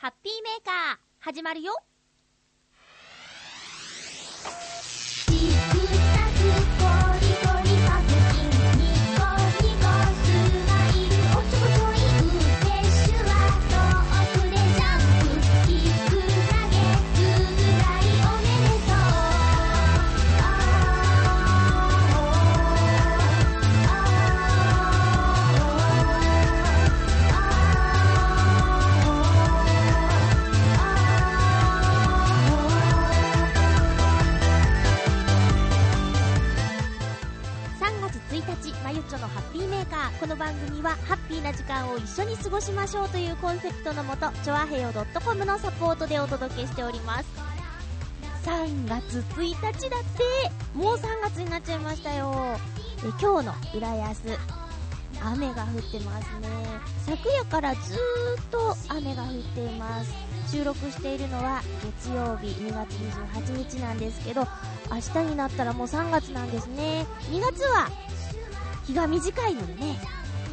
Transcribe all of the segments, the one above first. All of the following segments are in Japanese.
ハッピーメーカー、始まるよ。この番組は、ハッピーな時間を一緒に過ごしましょうというコンセプトのもと、ちょあへよ .com のサポートでお届けしております。3月1日だって、もう3月になっちゃいましたよ。え今日の浦安、雨が降ってますね。昨夜からずーっと雨が降っています。収録しているのは月曜日2月28日なんですけど、明日になったらもう3月なんですね。2月は日が短いのでね、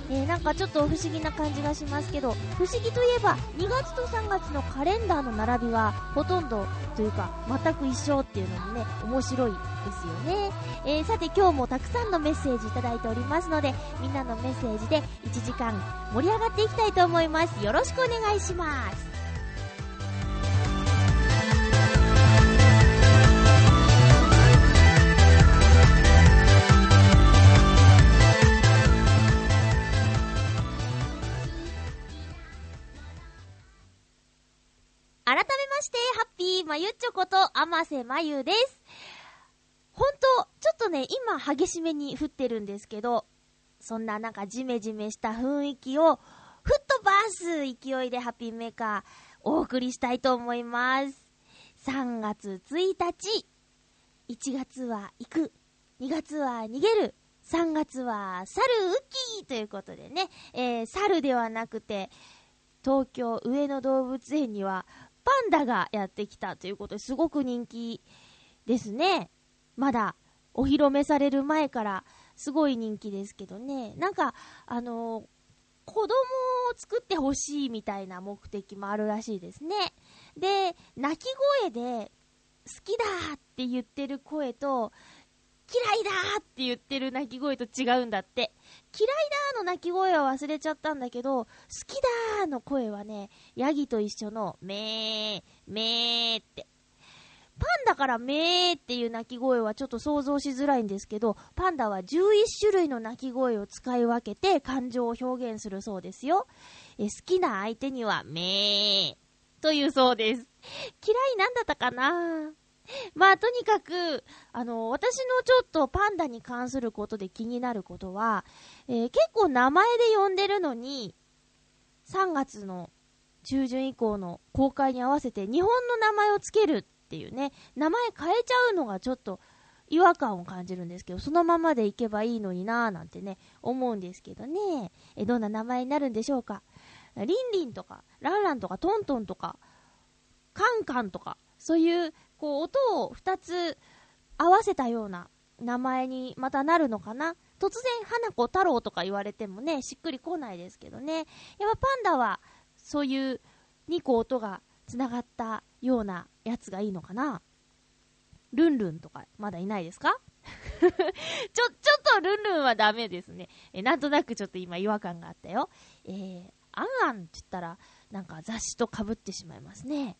えーなんかちょっと不思議な感じがしますけど、不思議といえば2月と3月のカレンダーの並びはほとんどというか全く一緒っていうのもね、面白いですよね。えーさて今日もたくさんのメッセージいただいておりますので、みんなのメッセージで1時間盛り上がっていきたいと思います。よろしくお願いします。改めまして、ハッピーまゆっちょこと、あませまゆです。ほんと、ちょっとね、今激しめに降ってるんですけど、そんななんかジメジメした雰囲気を、吹っ飛ばす勢いでハッピーメーカー、お送りしたいと思います。3月1日、1月は行く、2月は逃げる、3月は猿ウッキーということでね、えー、猿ではなくて、東京上野動物園にはパンダがやってきたということですごく人気ですね。まだお披露目される前からすごい人気ですけどね。なんか、あのー子供を作ってほしいみたいな目的もあるらしいですね。で、泣き声で好きだって言ってる声と嫌いだって言ってる鳴き声と違うんだって。嫌いだーの鳴き声は忘れちゃったんだけど、好きだーの声はね、ヤギと一緒のめー、めーって。パンダからめーっていう鳴き声はちょっと想像しづらいんですけど、パンダは11種類の鳴き声を使い分けて感情を表現するそうですよ。え好きな相手にはめーというそうです。嫌いなんだったかな まあ、とにかく、あの、私のちょっとパンダに関することで気になることは、えー結構名前で呼んでるのに、3月の中旬以降の公開に合わせて日本の名前をつけるっていうね、名前変えちゃうのがちょっと違和感を感じるんですけど、そのままでいけばいいのになぁなんてね、思うんですけどね。え、どんな名前になるんでしょうか。リンリンとか、ランランとか、トントンとか、カンカンとか、そういう、こう、音を2つ合わせたような名前にまたなるのかな突然、花子太郎とか言われてもね、しっくりこないですけどね。やっぱパンダは、そういう2個音が繋がったようなやつがいいのかなルンルンとか、まだいないですか？ちょ、ちょっとルンルンはダメですね。え、なんとなくちょっと今違和感があったよ。えー、アンアンって言ったら、なんか雑誌と被ってしまいますね。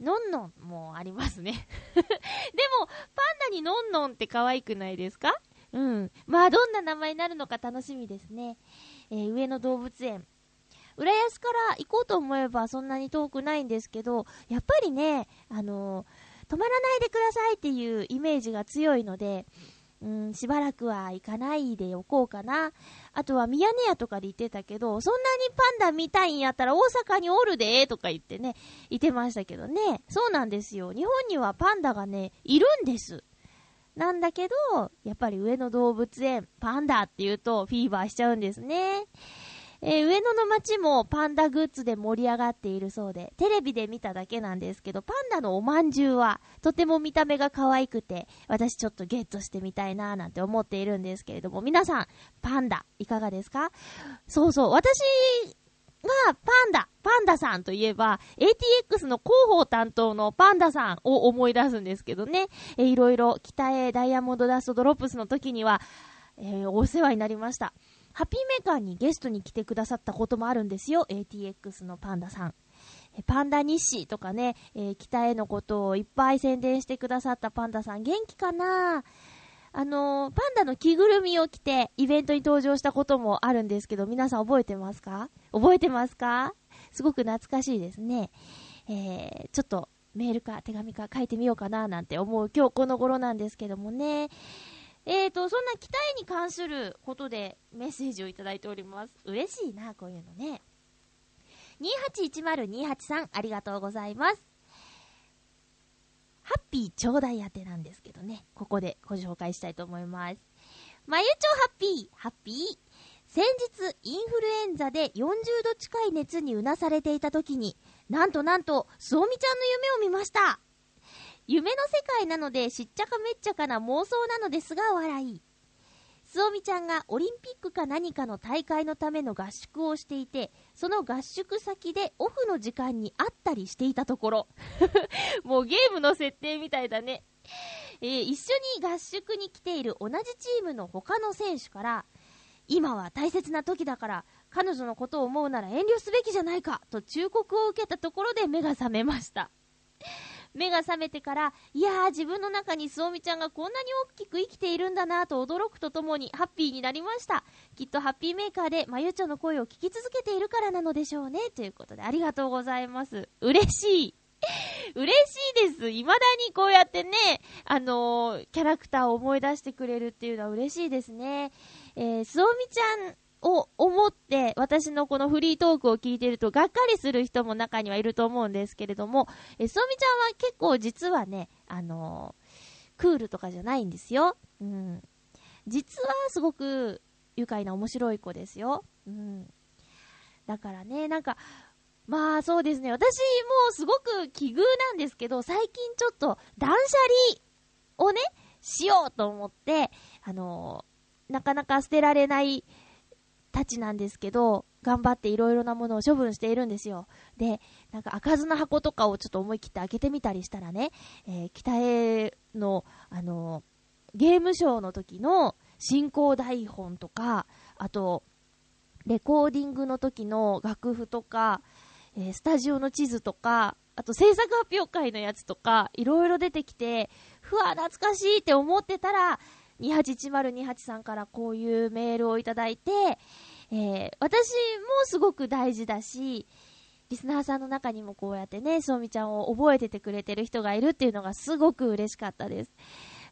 のんのんもありますね。でも、パンダにのんのんって可愛くないですか？うん。まあ、どんな名前になるのか楽しみですね。えー上野動物園。浦安から行こうと思えばそんなに遠くないんですけど、やっぱりね、あのー止まらないでくださいっていうイメージが強いので、うん、しばらくは行かないでおこうかな。あとはミヤネ屋とかで言ってたけど、そんなにパンダ見たいんやったら大阪におるでとか言ってね、言ってましたけどね。そうなんですよ。日本にはパンダがね、いるんです。なんだけど、やっぱり上野動物園、パンダって言うとフィーバーしちゃうんですね。えー上野の街もパンダグッズで盛り上がっているそうで、テレビで見ただけなんですけど、パンダのおまんじゅうはとても見た目が可愛くて、私ちょっとゲットしてみたいなーなんて思っているんですけれども、皆さん、パンダいかがですか？そうそう、私が、パンダ、パンダさんといえば、ATX の広報担当のパンダさんを思い出すんですけどね。えーいろいろ、北へダイヤモンドダストドロップスの時には、えーお世話になりました。ハッピーメーカーにゲストに来てくださったこともあるんですよ。ATX のパンダさん。パンダ日誌とかね、えー北へのことをいっぱい宣伝してくださったパンダさん元気かな？あのーパンダの着ぐるみを着てイベントに登場したこともあるんですけど、皆さん覚えてますか？覚えてますか？すごく懐かしいですね。えー、ちょっとメールか手紙か書いてみようかななんて思う今日この頃なんですけどもね。えーと、そんな北へに関することでメッセージをいただいております。嬉しいな、こういうのね。281028さん、ありがとうございます。ハッピーちょうだい宛てなんですけどね、ここでご紹介したいと思います。まゆちょハッピー、ハッピー。先日、インフルエンザで40度近い熱にうなされていた時に、なんとなんと、すおみちゃんの夢を見ました。夢の世界なのでしっちゃかめっちゃかな妄想なのですが笑い。すおみちゃんがオリンピックか何かの大会のための合宿をしていて、その合宿先でオフの時間に会ったりしていたところ。もうゲームの設定みたいだね。えー一緒に合宿に来ている同じチームの他の選手から、今は大切な時だから、彼女のことを思うなら遠慮すべきじゃないか、と忠告を受けたところで目が覚めました。目が覚めてから、いやー自分の中にすおみちゃんがこんなに大きく生きているんだなと驚くとともにハッピーになりました。きっとハッピーメーカーでまゆちょの声を聞き続けているからなのでしょうね。ということでありがとうございます。嬉しい。嬉しいです。未だにこうやってね、あのーキャラクターを思い出してくれるっていうのは嬉しいですね。えー、すおみちゃんを思って、私のこのフリートークを聞いてると、がっかりする人も中にはいると思うんですけれども、えー、すおみちゃんは結構実はね、あのークールとかじゃないんですよ。うん。実はすごく愉快な面白い子ですよ。うん。だからね、なんか、まあそうですね。私もすごく奇遇なんですけど、最近ちょっと断捨離をね、しようと思って、あのーなかなか捨てられないたちなんですけど、頑張っていろいろなものを処分しているんですよ。で、なんか開かずの箱とかをちょっと思い切って開けてみたりしたらね、えー北への、あのーゲームショーの時の進行台本とか、あと、レコーディングの時の楽譜とか、えースタジオの地図とか、あと制作発表会のやつとか、いろいろ出てきて、ふわ、懐かしいって思ってたら、281028さんからこういうメールをいただいて、えー私もすごく大事だし、リスナーさんの中にもこうやってね、そうみちゃんを覚えててくれてる人がいるっていうのがすごく嬉しかったです。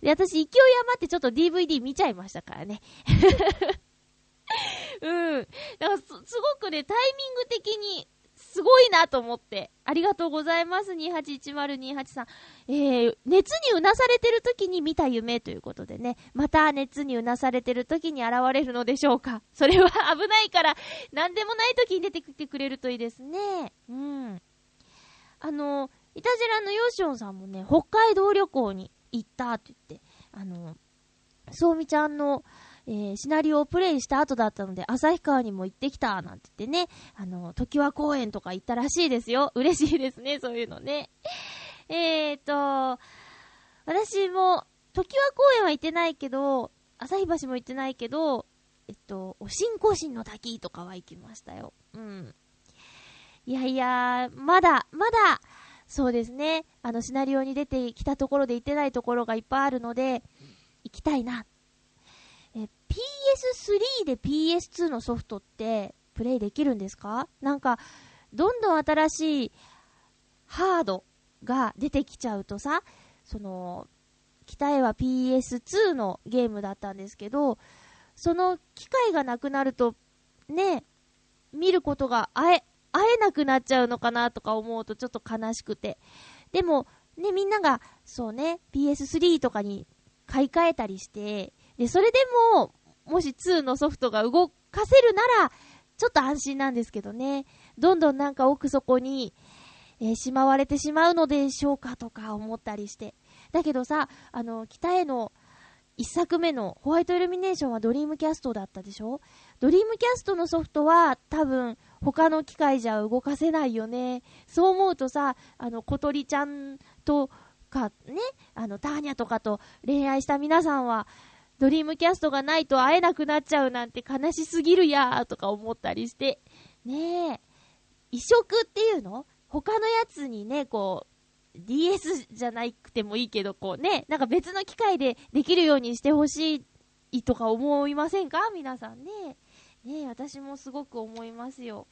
で、私勢い余ってちょっと DVD 見ちゃいましたからね。うん。だからす、すごくね、タイミング的に、すごいなと思って。ありがとうございます、281028さん。えー、熱にうなされてる時に見た夢ということでね、また熱にうなされてる時に現れるのでしょうか。それは危ないから、なんでもない時に出てきてくれるといいですね。うん。あの、いたじらのヨシオンさんもね、北海道旅行に行ったって言って、あの、そうみちゃんの、えーシナリオをプレイした後だったので、旭川にも行ってきた、なんて言ってね、あの、時和公園とか行ったらしいですよ。嬉しいですね、そういうのね。えーと、私も、時和公園は行ってないけど、旭橋も行ってないけど、えっと、お新興新の滝とかは行きましたよ。うん。いやいや、まだ、まだ、そうですね、あの、シナリオに出てきたところで行ってないところがいっぱいあるので、行きたいな。PS3 で PS2 のソフトって、プレイできるんですか？なんか、どんどん新しいハードが出てきちゃうとさ、その、北へは PS2 のゲームだったんですけど、その機会がなくなると、ね、見ることがあえ、会えなくなっちゃうのかなとか思うとちょっと悲しくて。でも、ね、みんなが、そうね、PS3 とかに買い替えたりして、で、それでも、もし2のソフトが動かせるなら、ちょっと安心なんですけどね。どんどんなんか奥底に、えーしまわれてしまうのでしょうかとか思ったりして。だけどさ、あの、北への一作目のホワイトイルミネーションはドリームキャストだったでしょ？ドリームキャストのソフトは多分他の機械じゃ動かせないよね。そう思うとさ、あの、琴梨ちゃんとかね、あの、ターニャとかと恋愛した皆さんは、ドリームキャストがないと会えなくなっちゃうなんて悲しすぎるやーとか思ったりして。ねえ。移植っていうの？他のやつにね、こう、DS じゃなくてもいいけど、こうね、なんか別の機械でできるようにしてほしいとか思いませんか？皆さんね。ね私もすごく思いますよ。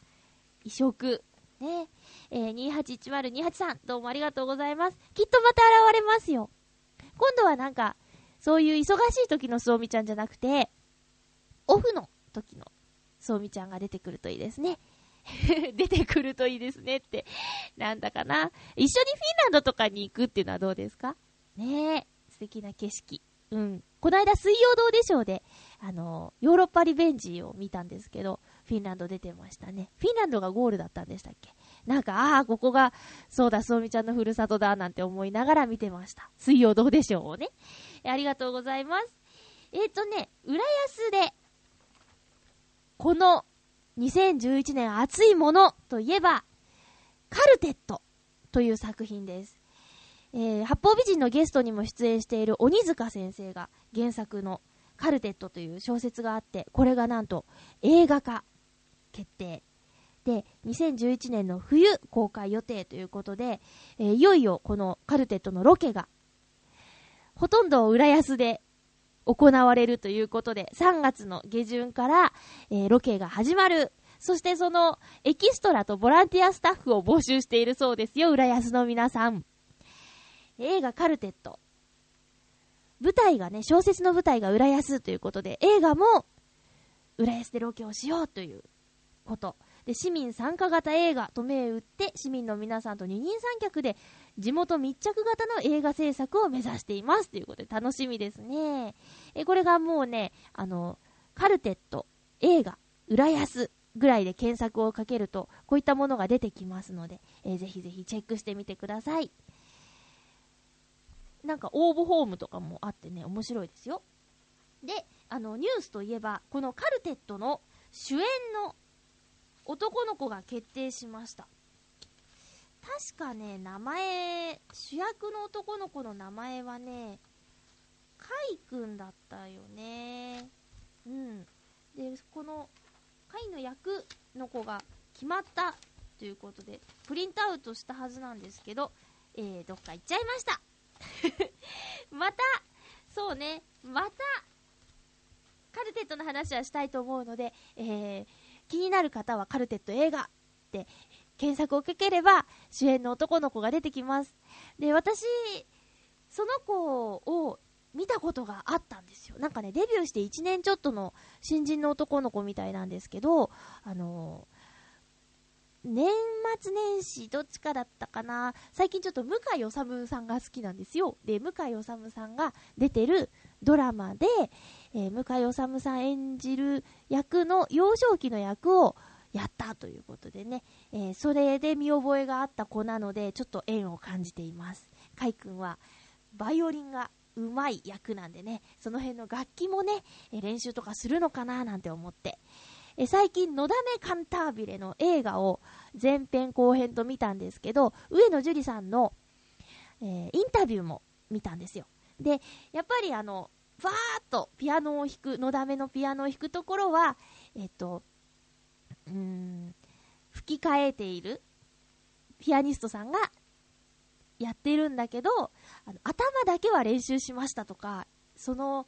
移植。ねえー、281028さん、どうもありがとうございます。きっとまた現れますよ。今度はなんか、そういう忙しい時のそうみちゃんじゃなくて、オフの時のそうみちゃんが出てくるといいですね。出てくるといいですねって。なんだかな。一緒にフィンランドとかに行くっていうのはどうですか？ねえ。素敵な景色。うん。この間水曜どうでしょうで、あの、ヨーロッパリベンジを見たんですけど、フィンランド出てましたね。フィンランドがゴールだったんでしたっけ？なんか、ああ、ここが、そうだ、そうみちゃんのふるさとだ、なんて思いながら見てました。水曜どうでしょうね。ありがとうございます。えっ、ー、とね、浦安で、この2011年熱いものといえば、カルテットという作品です。えー、八方美人のゲストにも出演している鬼塚先生が原作のカルテットという小説があって、これがなんと映画化決定。で、2011年の冬公開予定ということで、えー、いよいよこのカルテットのロケが、ほとんど浦安で行われるということで、3月の下旬から、えー、ロケが始まる。そしてそのエキストラとボランティアスタッフを募集しているそうですよ、浦安の皆さん。映画カルテット。舞台がね、小説の舞台が浦安ということで、映画も浦安でロケをしようということ。で、市民参加型映画と銘打って、市民の皆さんと二人三脚で地元密着型の映画制作を目指していますということで楽しみですね。え、これがもうね、あの、カルテット、映画、浦安ぐらいで検索をかけると、こういったものが出てきますので、えー、ぜひぜひチェックしてみてください。なんか応募フォームとかもあってね、面白いですよ。で、あの、ニュースといえば、このカルテットの主演の男の子が決定しました。確かね、名前、主役の男の子の名前はね、カイくんだったよね。うん。で、この、カイの役の子が決まったということで、プリントアウトしたはずなんですけど、えー、どっか行っちゃいました。また、そうね、また、カルテットの話はしたいと思うので、えー、気になる方はカルテット映画って検索をかければ主演の男の子が出てきます。で、私、その子を見たことがあったんですよ。なんかね、デビューして1年ちょっとの新人の男の子みたいなんですけど、あの年末年始どっちかだったかな最近ちょっと向井治さんが好きなんですよ。で、向井治さんが出てるドラマで、えー、向井治さん演じる役の幼少期の役をやったということでね、えー、それで見覚えがあった子なので、ちょっと縁を感じています。かいくんは、バイオリンがうまい役なんでね、その辺の楽器もね、え練習とかするのかななんて思って、え最近、のだめカンタービレの映画を前編後編と見たんですけど、上野樹里さんの、えー、インタビューも見たんですよ。で、やっぱりあの、ファーっとピアノを弾く、のだめのピアノを弾くところは、えっと、うん、吹き替えているピアニストさんがやってるんだけど、あの頭だけは練習しましたとか、その、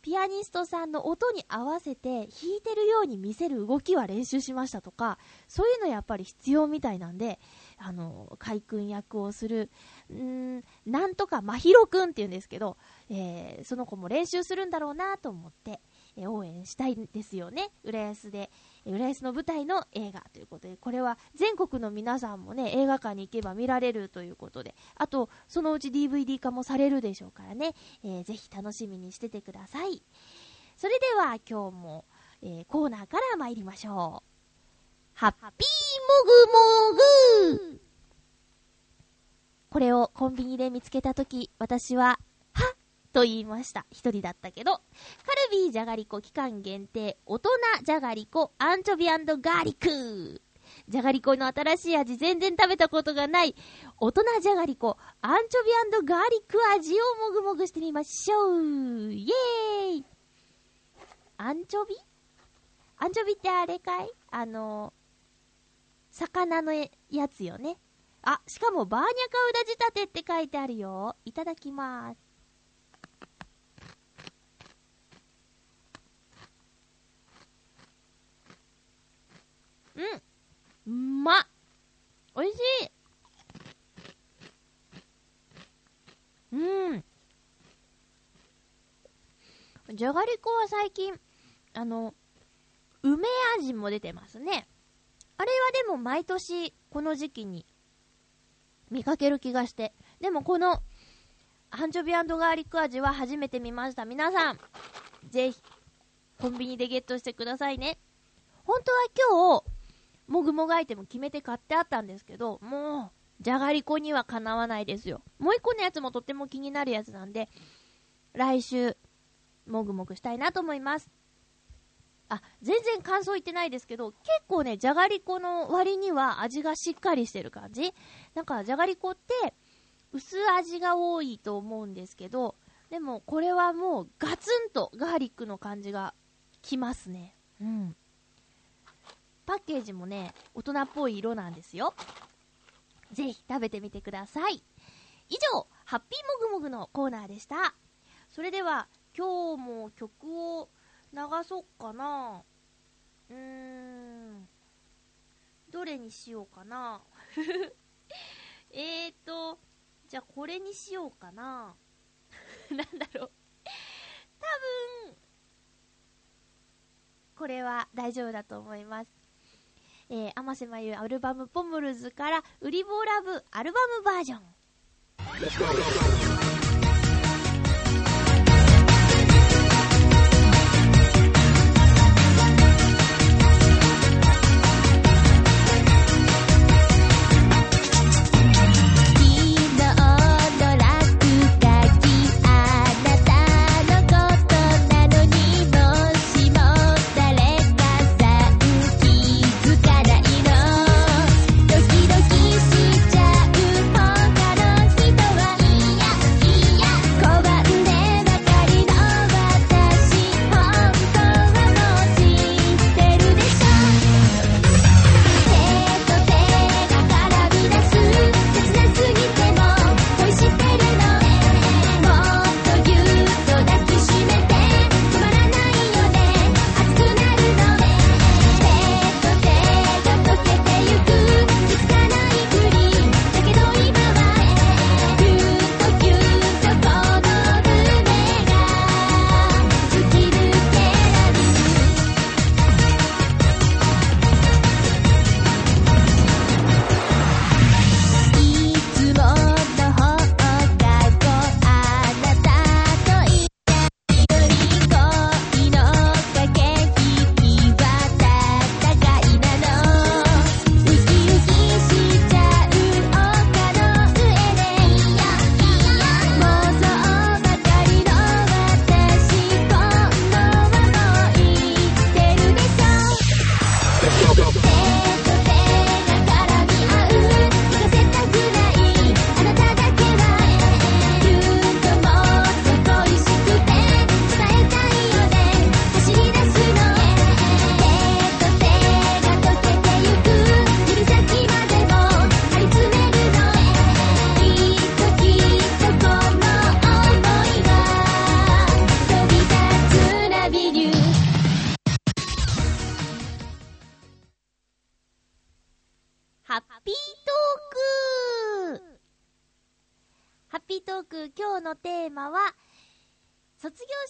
ピアニストさんの音に合わせて弾いてるように見せる動きは練習しましたとか、そういうのやっぱり必要みたいなんで、あの、海君役をする、んなんとかまひろくんって言うんですけど、えー、その子も練習するんだろうなと思って、えー、応援したいんですよね。浦安で、浦安の舞台の映画ということで、これは全国の皆さんもね、映画館に行けば見られるということで、あと、そのうち DVD 化もされるでしょうからね、えー、ぜひ楽しみにしててください。それでは今日も、えー、コーナーから参りましょう。ハッピーもぐもぐこれをコンビニで見つけたとき、私ははと言いました。一人だったけど。カルビーじゃがりこ期間限定、大人じゃがりこアンチョビガーリック。じゃがりこの新しい味全然食べたことがない大人じゃがりこアンチョビガーリック味をもぐもぐしてみましょうイエーイアンチョビ？アンチョビってあれかい？あの、魚のやつよね。あ、しかもバーニャカウダ仕立てって書いてあるよ。いただきます。うん。うまっ。おいしい。うん。じゃがりこは最近、あの、梅味も出てますね。あれはでも毎年この時期に見かける気がして。でもこのアンチョビガーリック味は初めて見ました。皆さん、ぜひコンビニでゲットしてくださいね。本当は今日、もぐもぐアイテム決めて買ってあったんですけど、もう、じゃがりこにはかなわないですよ。もう一個のやつもとっても気になるやつなんで、来週、もぐもぐしたいなと思います。あ、全然感想言ってないですけど、結構ね、じゃがりこの割には味がしっかりしてる感じなんか、じゃがりこって、薄味が多いと思うんですけど、でもこれはもうガツンとガーリックの感じがきますね。うん。パッケージもね、大人っぽい色なんですよ。ぜひ食べてみてください。以上、ハッピーもぐもぐのコーナーでした。それでは、今日も曲を流そうかな。うーん。どれにしようかな。えーと、じゃあこれにしようかな。なんだろう。多分、これは大丈夫だと思います。えー、甘瀬まゆアルバムポムルズから、ウリボーラブアルバムバージョン。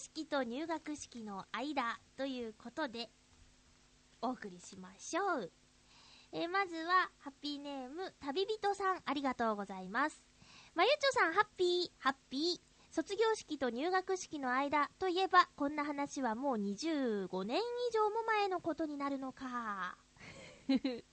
式と入学式の間ということで、お送りしましょう。えーまずは、ハッピーネーム、旅人さん、ありがとうございます。まゆちょさん、ハッピー、ハッピー。卒業式と入学式の間といえば、こんな話はもう25年以上も前のことになるのか。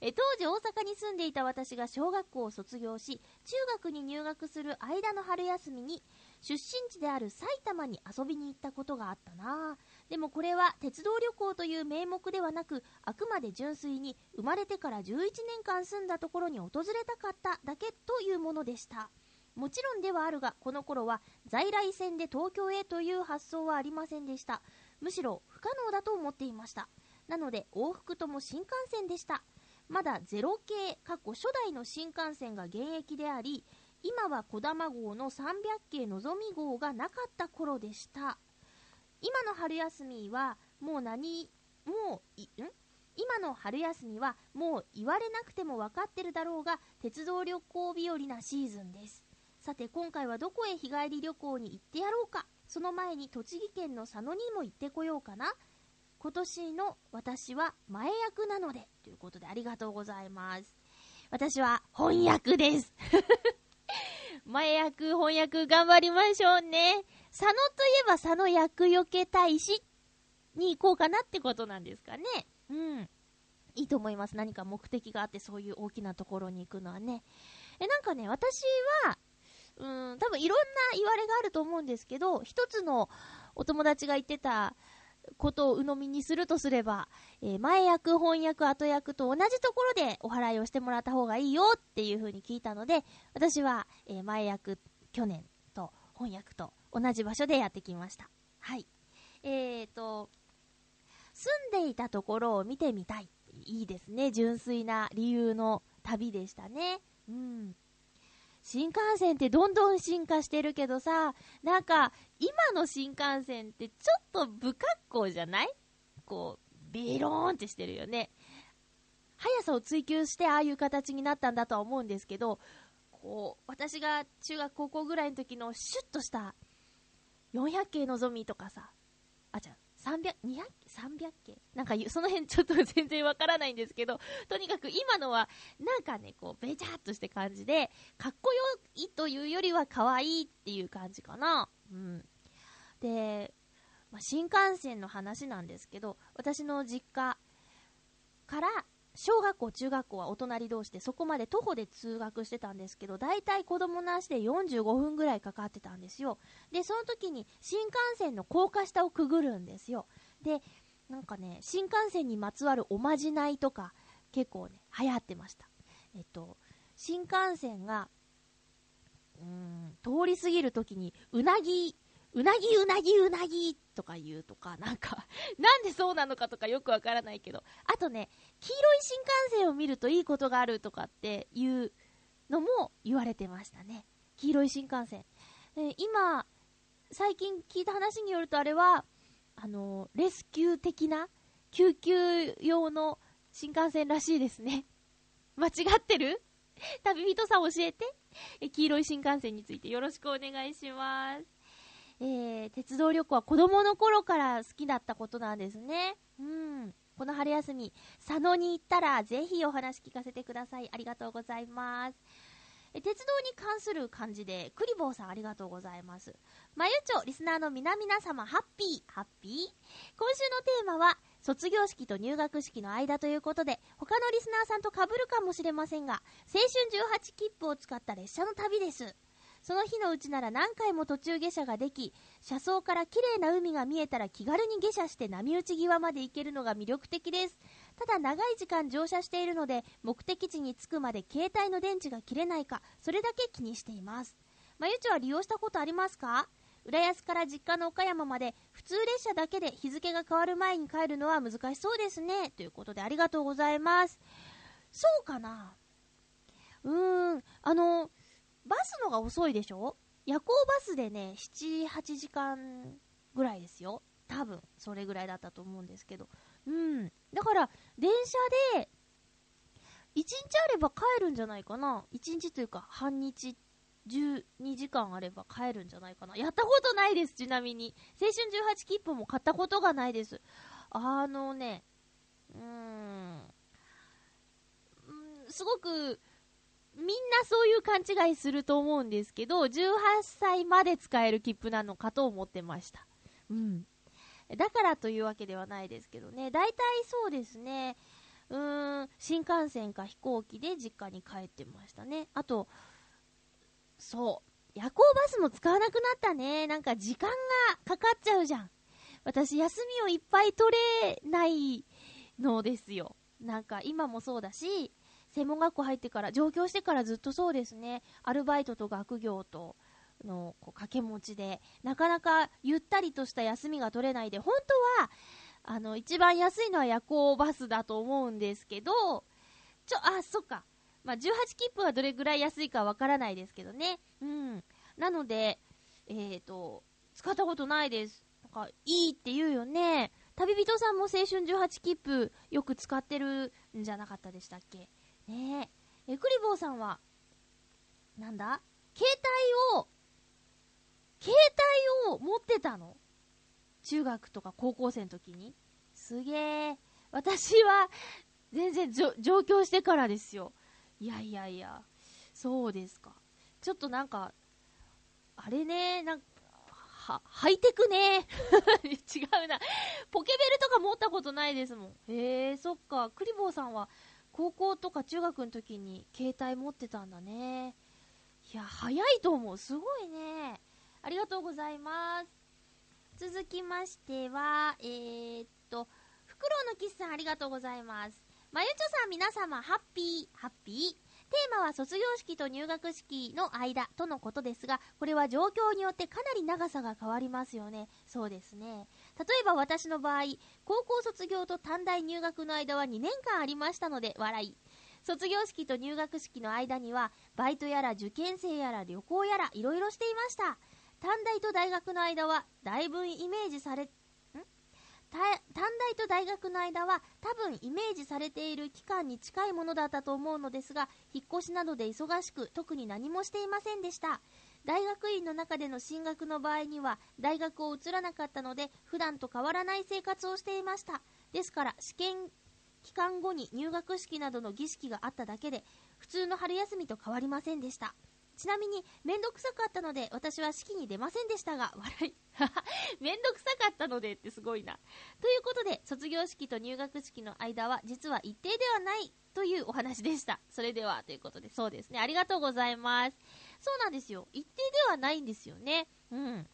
え当時大阪に住んでいた私が小学校を卒業し中学に入学する間の春休みに出身地である埼玉に遊びに行ったことがあったなでもこれは鉄道旅行という名目ではなく、あくまで純粋に生まれてから11年間住んだところに訪れたかっただけというものでした。もちろんではあるが、この頃は在来線で東京へという発想はありませんでした。むしろ不可能だと思っていました。なので往復とも新幹線でした。まだゼロ系、過去初代の新幹線が現役であり、今は小玉号の300系のぞみ号がなかった頃でした。今の春休みはもう何、もうい、ん？今の春休みはもう言われなくても分かってるだろうが、鉄道旅行日和なシーズンです。さて今回はどこへ日帰り旅行に行ってやろうか。その前に栃木県の佐野にも行ってこようかな。今年の私は前役なので、ということでありがとうございます。私は翻訳です。前役、翻訳頑張りましょうね。佐野といえば佐野役よけ大使に行こうかなってことなんですかね。うん。いいと思います。何か目的があってそういう大きなところに行くのはね。え、なんかね、私は、うん、多分いろんな言われがあると思うんですけど、一つのお友達が言ってたことを鵜呑みにするとすれば、えー前役、翻訳、後役と同じところでお払いをしてもらった方がいいよっていう風に聞いたので、私は、えー前役、去年と翻訳と同じ場所でやってきました。はい。えーと、住んでいたところを見てみたい。いいですね。純粋な理由の旅でしたね。うん。新幹線ってどんどん進化してるけどさ、なんか、今の新幹線ってちょっと不格好じゃない？こう、ビローンってしてるよね。速さを追求してああいう形になったんだとは思うんですけど、こう、私が中学高校ぐらいの時のシュッとした400系のぞみとかさ、あ、じゃ300、200、300件？なんかその辺ちょっと全然わからないんですけど、とにかく今のはなんかね、こう、べちゃっとした感じで、かっこよいというよりは可愛いっていう感じかな。うん。で、まあ、新幹線の話なんですけど、私の実家から、小学校、中学校はお隣同士でそこまで徒歩で通学してたんですけど、大体子供の足で45分ぐらいかかってたんですよ。で、その時に新幹線の高架下をくぐるんですよ。で、なんかね、新幹線にまつわるおまじないとか結構ね、流行ってました。えっと、新幹線が、うん、通り過ぎる時に、うなぎ、うなぎ、うなぎ、うなぎとか言うとか、なんか、なんでそうなのかとかよくわからないけど、あとね、黄色い新幹線を見るといいことがあるとかっていうのも言われてましたね。黄色い新幹線。で今、最近聞いた話によるとあれは、あの、レスキュー的な救急用の新幹線らしいですね。間違ってる？旅人さん教えて。え黄色い新幹線についてよろしくお願いします。えー、鉄道旅行は子供の頃から好きだったことなんですね。うん。この春休み、佐野に行ったらぜひお話聞かせてください。ありがとうございます。え鉄道に関する漢字で、クリボーさんありがとうございます。まゆちょ、リスナーの皆々様、ハッピー、ハッピー今週のテーマは、卒業式と入学式の間ということで、他のリスナーさんと被るかもしれませんが、青春18切符を使った列車の旅です。その日のうちなら何回も途中下車ができ、車窓から綺麗な海が見えたら気軽に下車して波打ち際まで行けるのが魅力的です。ただ長い時間乗車しているので、目的地に着くまで携帯の電池が切れないか、それだけ気にしています。まゆちは利用したことありますか？浦安から実家の岡山まで普通列車だけで日付が変わる前に帰るのは難しそうですね。ということでありがとうございます。そうかな？うーん、あの、バスのが遅いでしょ？夜行バスでね、7、8時間ぐらいですよ。多分、それぐらいだったと思うんですけど。うん。だから、電車で、1日あれば帰るんじゃないかな。1日というか、半日、12時間あれば帰るんじゃないかな。やったことないです、ちなみに。青春18切符も買ったことがないです。あのね、うーん、すごく、みんなそういう勘違いすると思うんですけど、18歳まで使える切符なのかと思ってました。うん。だからというわけではないですけどね。大体そうですね。うーん、新幹線か飛行機で実家に帰ってましたね。あと、そう、夜行バスも使わなくなったね。なんか時間がかかっちゃうじゃん。私、休みをいっぱい取れないのですよ。なんか、今もそうだし、専門学校入ってから、上京してからずっとそうですね。アルバイトと学業とのこう掛け持ちで、なかなかゆったりとした休みが取れないで、本当は、あの、一番安いのは夜行バスだと思うんですけど、ちょ、あ、そっか。まあ、18切符はどれぐらい安いかわからないですけどね。うん。なので、えっ、ー、と、使ったことないです。なんか、いいって言うよね。旅人さんも青春18切符よく使ってるんじゃなかったでしたっけ？ねえ。え、クリボーさんは、なんだ？携帯を、携帯を持ってたの？中学とか高校生の時に？すげえ。私は、全然上京してからですよ。いやいやいや、そうですか。ちょっとなんか、あれね、なんか、は、ハイテクね。違うな。ポケベルとか持ったことないですもん。へえ、そっか。クリボーさんは、高校とか中学の時に携帯持ってたんだね。いや、早いと思う。すごいね。ありがとうございます。続きましては、えー、っと、フクロウのキスさんありがとうございます。まゆちょさん皆様、ハッピー、ハッピー。テーマは卒業式と入学式の間とのことですが、これは状況によってかなり長さが変わりますよね。そうですね。例えば私の場合、高校卒業と短大入学の間は2年間ありましたので、笑い。卒業式と入学式の間には、バイトやら受験生やら旅行やらいろいろしていました。短大と大学の間は、だいぶイメージされ、短大と大学の間は多分イメージされている期間に近いものだったと思うのですが、引っ越しなどで忙しく特に何もしていませんでした。大学院の中での進学の場合には大学を移らなかったので普段と変わらない生活をしていました。ですから試験期間後に入学式などの儀式があっただけで普通の春休みと変わりませんでした。ちなみに、めんどくさかったので、私は式に出ませんでしたが、笑い。めんどくさかったのでってすごいな。ということで、卒業式と入学式の間は、実は一定ではないというお話でした。それでは、ということで、そうですね。ありがとうございます。そうなんですよ。一定ではないんですよね。うん。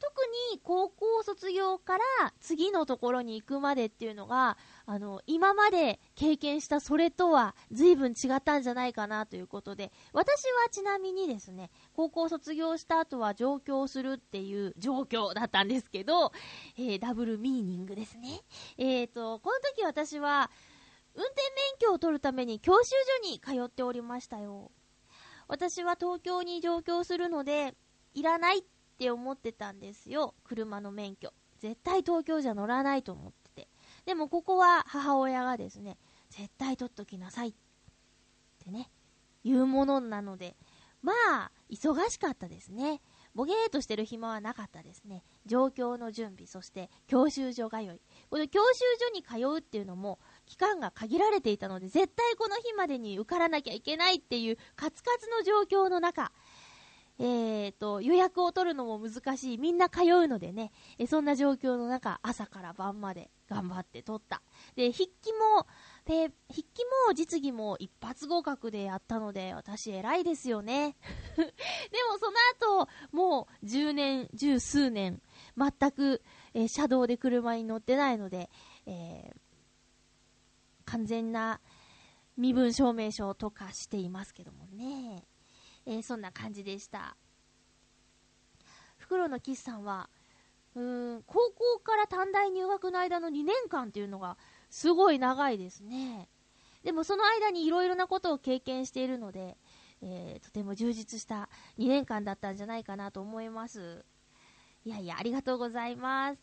特に高校卒業から次のところに行くまでっていうのが、あの、今まで経験したそれとは随分違ったんじゃないかなということで、私はちなみにですね、高校卒業した後は上京するっていう状況だったんですけど、えー、ダブルミーニングですね。えーと、この時私は、運転免許を取るために教習所に通っておりましたよ。私は東京に上京するので、いらないってって思ってたんですよ。車の免許。絶対東京じゃ乗らないと思ってて。でもここは母親がですね、絶対取っときなさいってね、言うものなので、まあ、忙しかったですね。ボゲーとしてる暇はなかったですね。状況の準備、そして教習所通い。この教習所に通うっていうのも、期間が限られていたので、絶対この日までに受からなきゃいけないっていうカツカツの状況の中、えーと、予約を取るのも難しい。みんな通うのでね、えそんな状況の中、朝から晩まで頑張って取った。で、筆記も、筆記も実技も一発合格でやったので、私偉いですよね。でもその後、もう10年、十数年、全く、えー、車道で車に乗ってないので、えー、完全な身分証明書とかしていますけどもね。えー、そんな感じでした。フクロウのキスさんは、うーん、高校から短大入学の間の2年間っていうのがすごい長いですね。でもその間にいろいろなことを経験しているので、えー、とても充実した2年間だったんじゃないかなと思います。いやいや、ありがとうございます。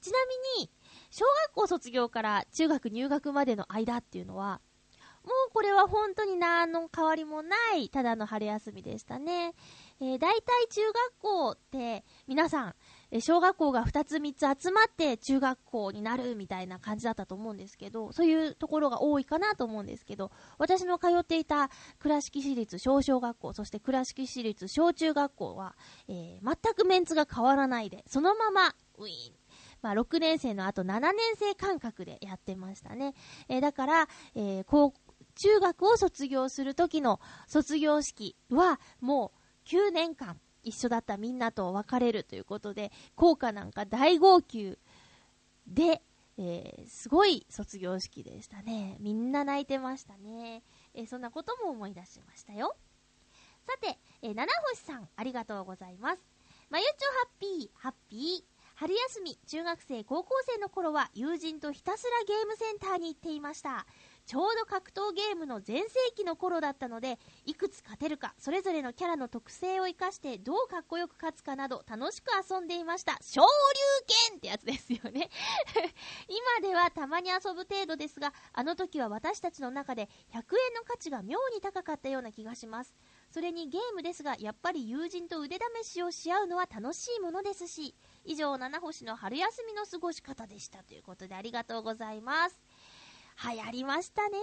ちなみに、小学校卒業から中学入学までの間っていうのは、もうこれは本当に何の変わりもないただの春休みでしたね。えー、大体中学校って皆さん、え小学校が2つ3つ集まって中学校になるみたいな感じだったと思うんですけど、そういうところが多いかなと思うんですけど、私の通っていた倉敷市立小小学校、そして倉敷市立小中学校は、えー、全くメンツが変わらないで、そのまま、ウィーン、まあ、6年生の後7年生間隔でやってましたね。えー、だから、えー、高中学を卒業する時の卒業式はもう9年間一緒だったみんなと別れるということで、校歌なんか大号泣で、えーすごい卒業式でしたね。みんな泣いてましたね。えーそんなことも思い出しましたよ。さて、えー七星さん、ありがとうございます。まゆちょハッピー、ハッピー。春休み、中学生、高校生の頃は友人とひたすらゲームセンターに行っていました。ちょうど格闘ゲームの全盛期の頃だったので、いくつ勝てるか、それぞれのキャラの特性を生かして、どうかっこよく勝つかなど、楽しく遊んでいました。昇竜拳ってやつですよね。今ではたまに遊ぶ程度ですが、あの時は私たちの中で100円の価値が妙に高かったような気がします。それにゲームですが、やっぱり友人と腕試しをし合うのは楽しいものですし、以上、七星の春休みの過ごし方でした。ということでありがとうございます。流行りましたね。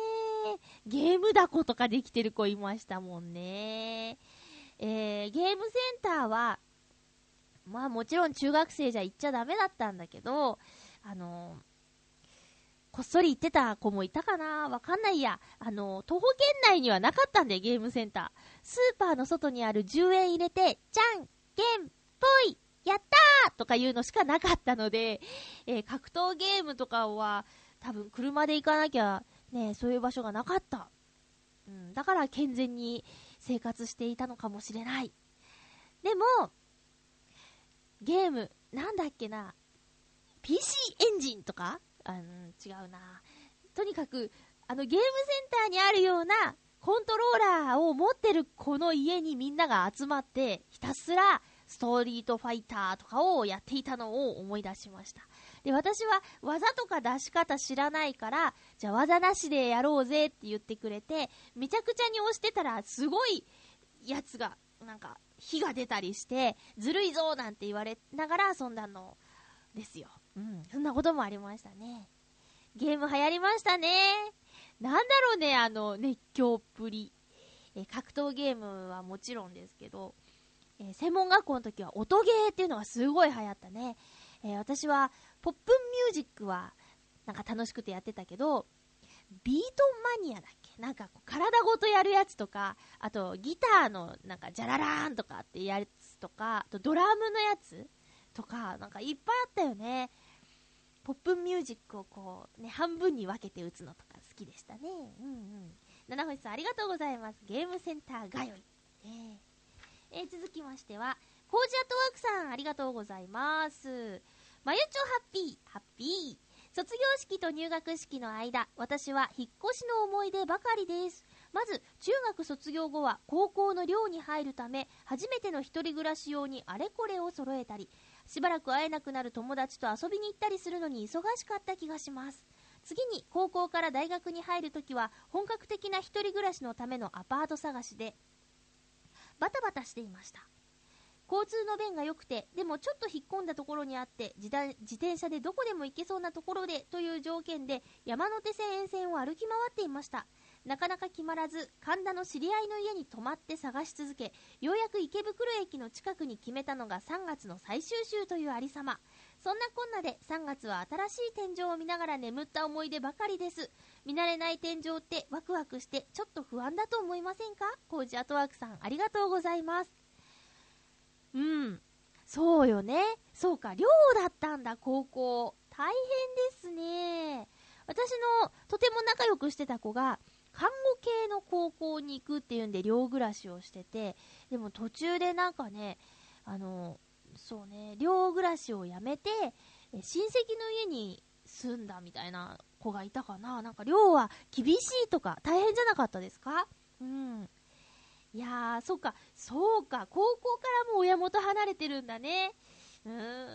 ゲームだことかできてる子いましたもんね。えー、ゲームセンターは、まあもちろん中学生じゃ行っちゃダメだったんだけど、あのこっそり行ってた子もいたかなわかんないや。あの徒歩圏内にはなかったんだよ、ゲームセンター。スーパーの外にある10円入れて、じゃんけんぽいやったーとかいうのしかなかったので、えー格闘ゲームとかは、多分車で行かなきゃ、ね、そういう場所がなかった。うん、だから健全に生活していたのかもしれない。でも、ゲーム、なんだっけな、PC エンジンとか？あうん違うな。とにかく、あのゲームセンターにあるようなコントローラーを持ってるこの家にみんなが集まって、ひたすらストリートファイターとかをやっていたのを思い出しました。で、私は技とか出し方知らないから、じゃあ技なしでやろうぜって言ってくれて、めちゃくちゃに押してたら、すごいやつが、なんか、火が出たりして、ずるいぞなんて言われながら遊んだのですよ。うん、そんなこともありましたね。ゲーム流行りましたね。なんだろうね、あの、熱狂っぷり。えー格闘ゲームはもちろんですけど、えー専門学校の時は音ゲーっていうのがすごい流行ったね。えー私は、ポップンミュージックは、なんか楽しくてやってたけど、ビートマニアだっけ？なんかこう体ごとやるやつとか、あとギターのなんかジャララーンとかってやつとか、あとドラムのやつとか、なんかいっぱいあったよね。ポップンミュージックをこうね、半分に分けて打つのとか好きでしたね。うんうん。七星さんありがとうございます。ゲームセンター通い。ねえー続きましては、コージアットワークさんありがとうございます。まゆちょハッピー、ハッピー。卒業式と入学式の間、私は引っ越しの思い出ばかりです。まず、中学卒業後は高校の寮に入るため、初めての一人暮らし用にあれこれを揃えたり、しばらく会えなくなる友達と遊びに行ったりするのに忙しかった気がします。次に高校から大学に入るときは本格的な一人暮らしのためのアパート探しでバタバタしていました交通の便が良くてでもちょっと引っ込んだところにあって自転自転車でどこでも行けそうなところでという条件で山手線沿線を歩き回っていました。なかなか決まらず神田の知り合いの家に泊まって探し続けようやく池袋駅の近くに決めたのが3月の最終週というありさま。そんなこんなで3月は新しい天井を見ながら眠った思い出ばかりです。見慣れない天井ってワクワクしてちょっと不安だと思いませんか？コージアトワークさんありがとうございます。うん。そうよね。そうか。寮だったんだ高校。大変ですね。私のとても仲良くしてた子が看護系の高校に行くっていうんで寮暮らしをしててでも途中でなんかねあのそうね寮暮らしをやめて親戚の家に住んだみたいな子がいたかな。なんか寮は厳しいとか大変じゃなかったですか？うん。いやーそっか。そうか。高校からも親元離れてるんだね。うーん。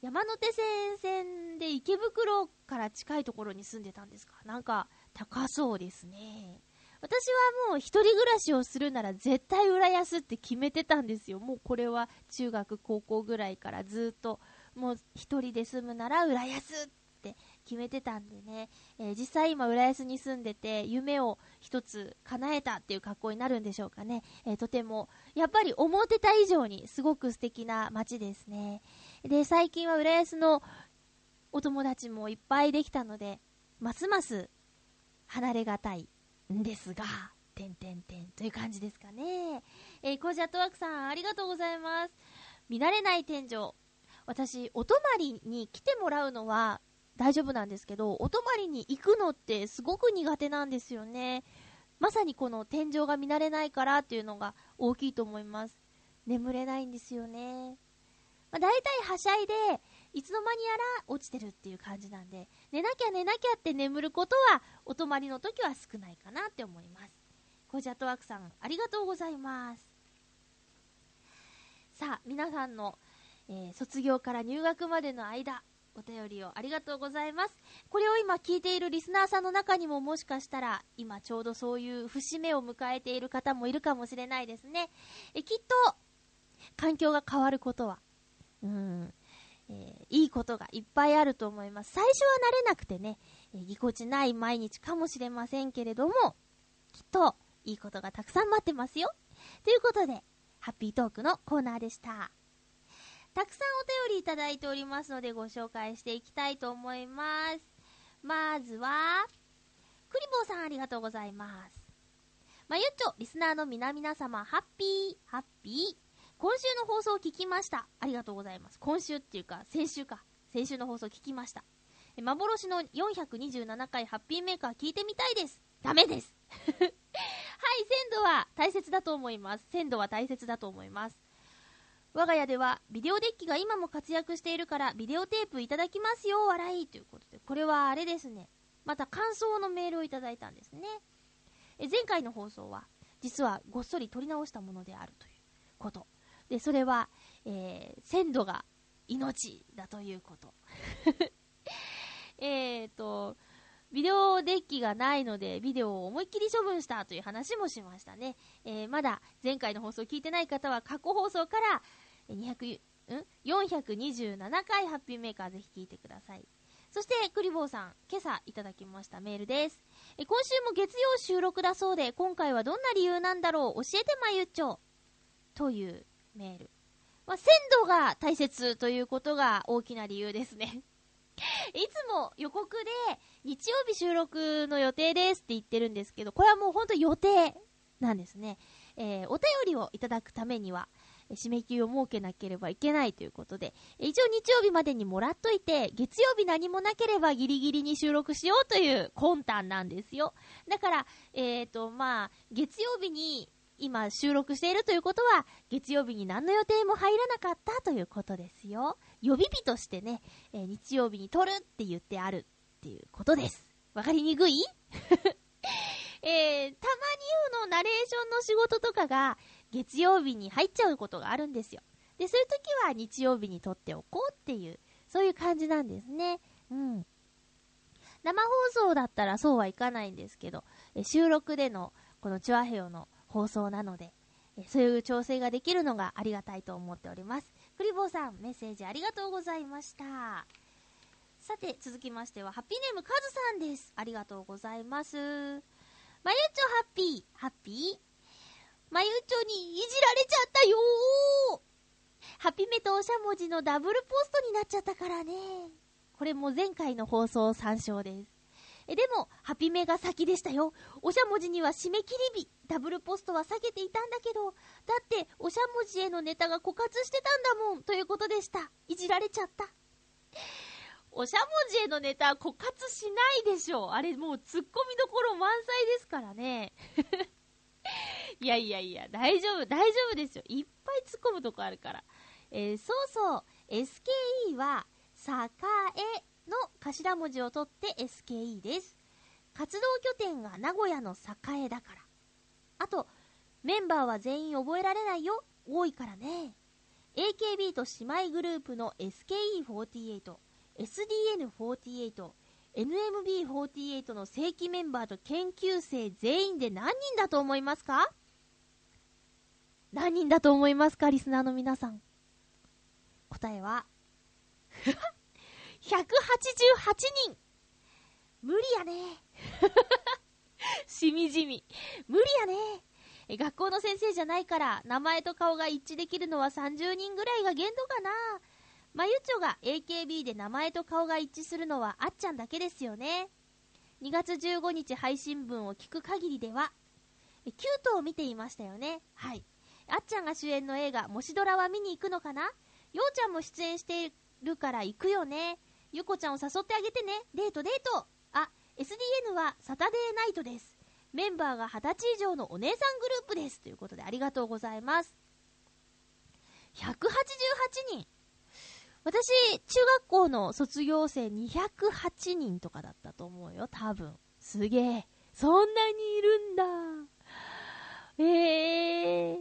山手線線で池袋から近いところに住んでたんですか？なんか高そうですね。私はもう一人暮らしをするなら絶対浦安って決めてたんですよ。もうこれは中学高校ぐらいからずっともう一人で住むなら浦安っ決めてたんでね、えー実際今浦安に住んでて夢を一つ叶えたっていう格好になるんでしょうかね、えーとてもやっぱり思ってた以上にすごく素敵な街ですねで最近は浦安のお友達もいっぱいできたのでますます離れがたいんですがてんてんてんという感じですかね。えー、コージアットワークさん、ありがとうございます。見慣れない天井。私、お泊まりに来てもらうのは大丈夫なんですけど、お泊まりに行くのってすごく苦手なんですよね。まさにこの天井が見慣れないからっていうのが大きいと思います。眠れないんですよね。まあ、大体はしゃいで、いつの間にやら落ちてるっていう感じなんで、寝なきゃ寝なきゃって眠ることは、お泊まりの時は少ないかなって思います。コジャットワークさん、ありがとうございます。さあ、皆さんの、えー卒業から入学までの間、お便りをありがとうございます。これを今聞いているリスナーさんの中にももしかしたら、今ちょうどそういう節目を迎えている方もいるかもしれないですね。えきっと、環境が変わることは、うん、えーいいことがいっぱいあると思います。最初は慣れなくてね、えーぎこちない毎日かもしれませんけれども、きっといいことがたくさん待ってますよ。ということで、ハッピートークのコーナーでした。たくさんお便りいただいておりますのでご紹介していきたいと思います。まずは、クリボーさんありがとうございます。まゆっちょ、リスナーの皆々様、ハッピー、ハッピー。今週の放送を聞きました。ありがとうございます。今週っていうか、先週か。先週の放送聞きました。え幻の427回ハッピーメーカー聞いてみたいです。ダメです。はい、鮮度は大切だと思います。鮮度は大切だと思います。我が家ではビデオデッキが今も活躍しているからビデオテープいただきますよ、笑い。ということで、これはあれですね。また感想のメールをいただいたんですね。え前回の放送は、実はごっそり撮り直したものであるということ。で、それは、えー鮮度が命だということ。えーと、ビデオデッキがないので、ビデオを思いっきり処分したという話もしましたね。えーまだ前回の放送を聞いてない方は過去放送から、え200、ん ?427 回ハッピーメーカーぜひ聞いてください。そして、クリボーさん、今朝いただきましたメールです。え今週も月曜収録だそうで、今回はどんな理由なんだろう教えてまゆっちょ。というメール。まあ、鮮度が大切ということが大きな理由ですね。いつも予告で日曜日収録の予定ですって言ってるんですけど、これはもう本当予定なんですね。えーお便りをいただくためには、締め切りを設けなければいけないということで、一応日曜日までにもらっといて、月曜日何もなければギリギリに収録しようという魂胆なんですよ。だから、えっ、と、まあ、月曜日に今収録しているということは、月曜日に何の予定も入らなかったということですよ。予備日としてね、えー日曜日に撮るって言ってあるっていうことです。わかりにくい？えー、たまに言うのナレーションの仕事とかが月曜日に入っちゃうことがあるんですよ。で、そういう時は日曜日に撮っておこうっていう、そういう感じなんですね。うん。生放送だったらそうはいかないんですけど、え収録でのこのチュアヘヨの放送なので、えそういう調整ができるのがありがたいと思っております。クリボーさん、メッセージありがとうございました。さて、続きましては、ハッピーネームカズさんです。ありがとうございます。まゆちょハッピー、ハッピー？まゆちょにいじられちゃったよハピメとおしゃもじのダブルポストになっちゃったからね。これも前回の放送参照です。え、でも、ハピメが先でしたよ。おしゃもじには締め切り日。ダブルポストは避けていたんだけど、だって、おしゃもじへのネタが枯渇してたんだもん、ということでした。いじられちゃった。おしゃもじへのネタ枯渇しないでしょう。あれもう突っ込みどころ満載ですからね。いやいやいや、大丈夫、大丈夫ですよ。いっぱい突っ込むとこあるから。えーそうそう、SKE は、栄の頭文字を取って SKE です。活動拠点が名古屋の栄だから。あと、メンバーは全員覚えられないよ。多いからね。AKB と姉妹グループの SKE48、SDN48、NMB48 の正規メンバーと研究生全員で何人だと思いますか？何人だと思いますか？リスナーの皆さん。答えは、188人無理やね。しみじみ。無理やね。学校の先生じゃないから、名前と顔が一致できるのは30人ぐらいが限度かな。まゆちょが AKB で名前と顔が一致するのはあっちゃんだけですよね。2月15日配信分を聞く限りでは、キュートを見ていましたよね。はい。あっちゃんが主演の映画、もしドラは見に行くのかな？ようちゃんも出演してるから行くよね。ゆこちゃんを誘ってあげてね。デートデート。あ、SDN はサタデーナイトです。メンバーが20歳以上のお姉さんグループです。ということでありがとうございます。188人。私、中学校の卒業生208人とかだったと思うよ、多分。すげえ。そんなにいるんだ。ええー。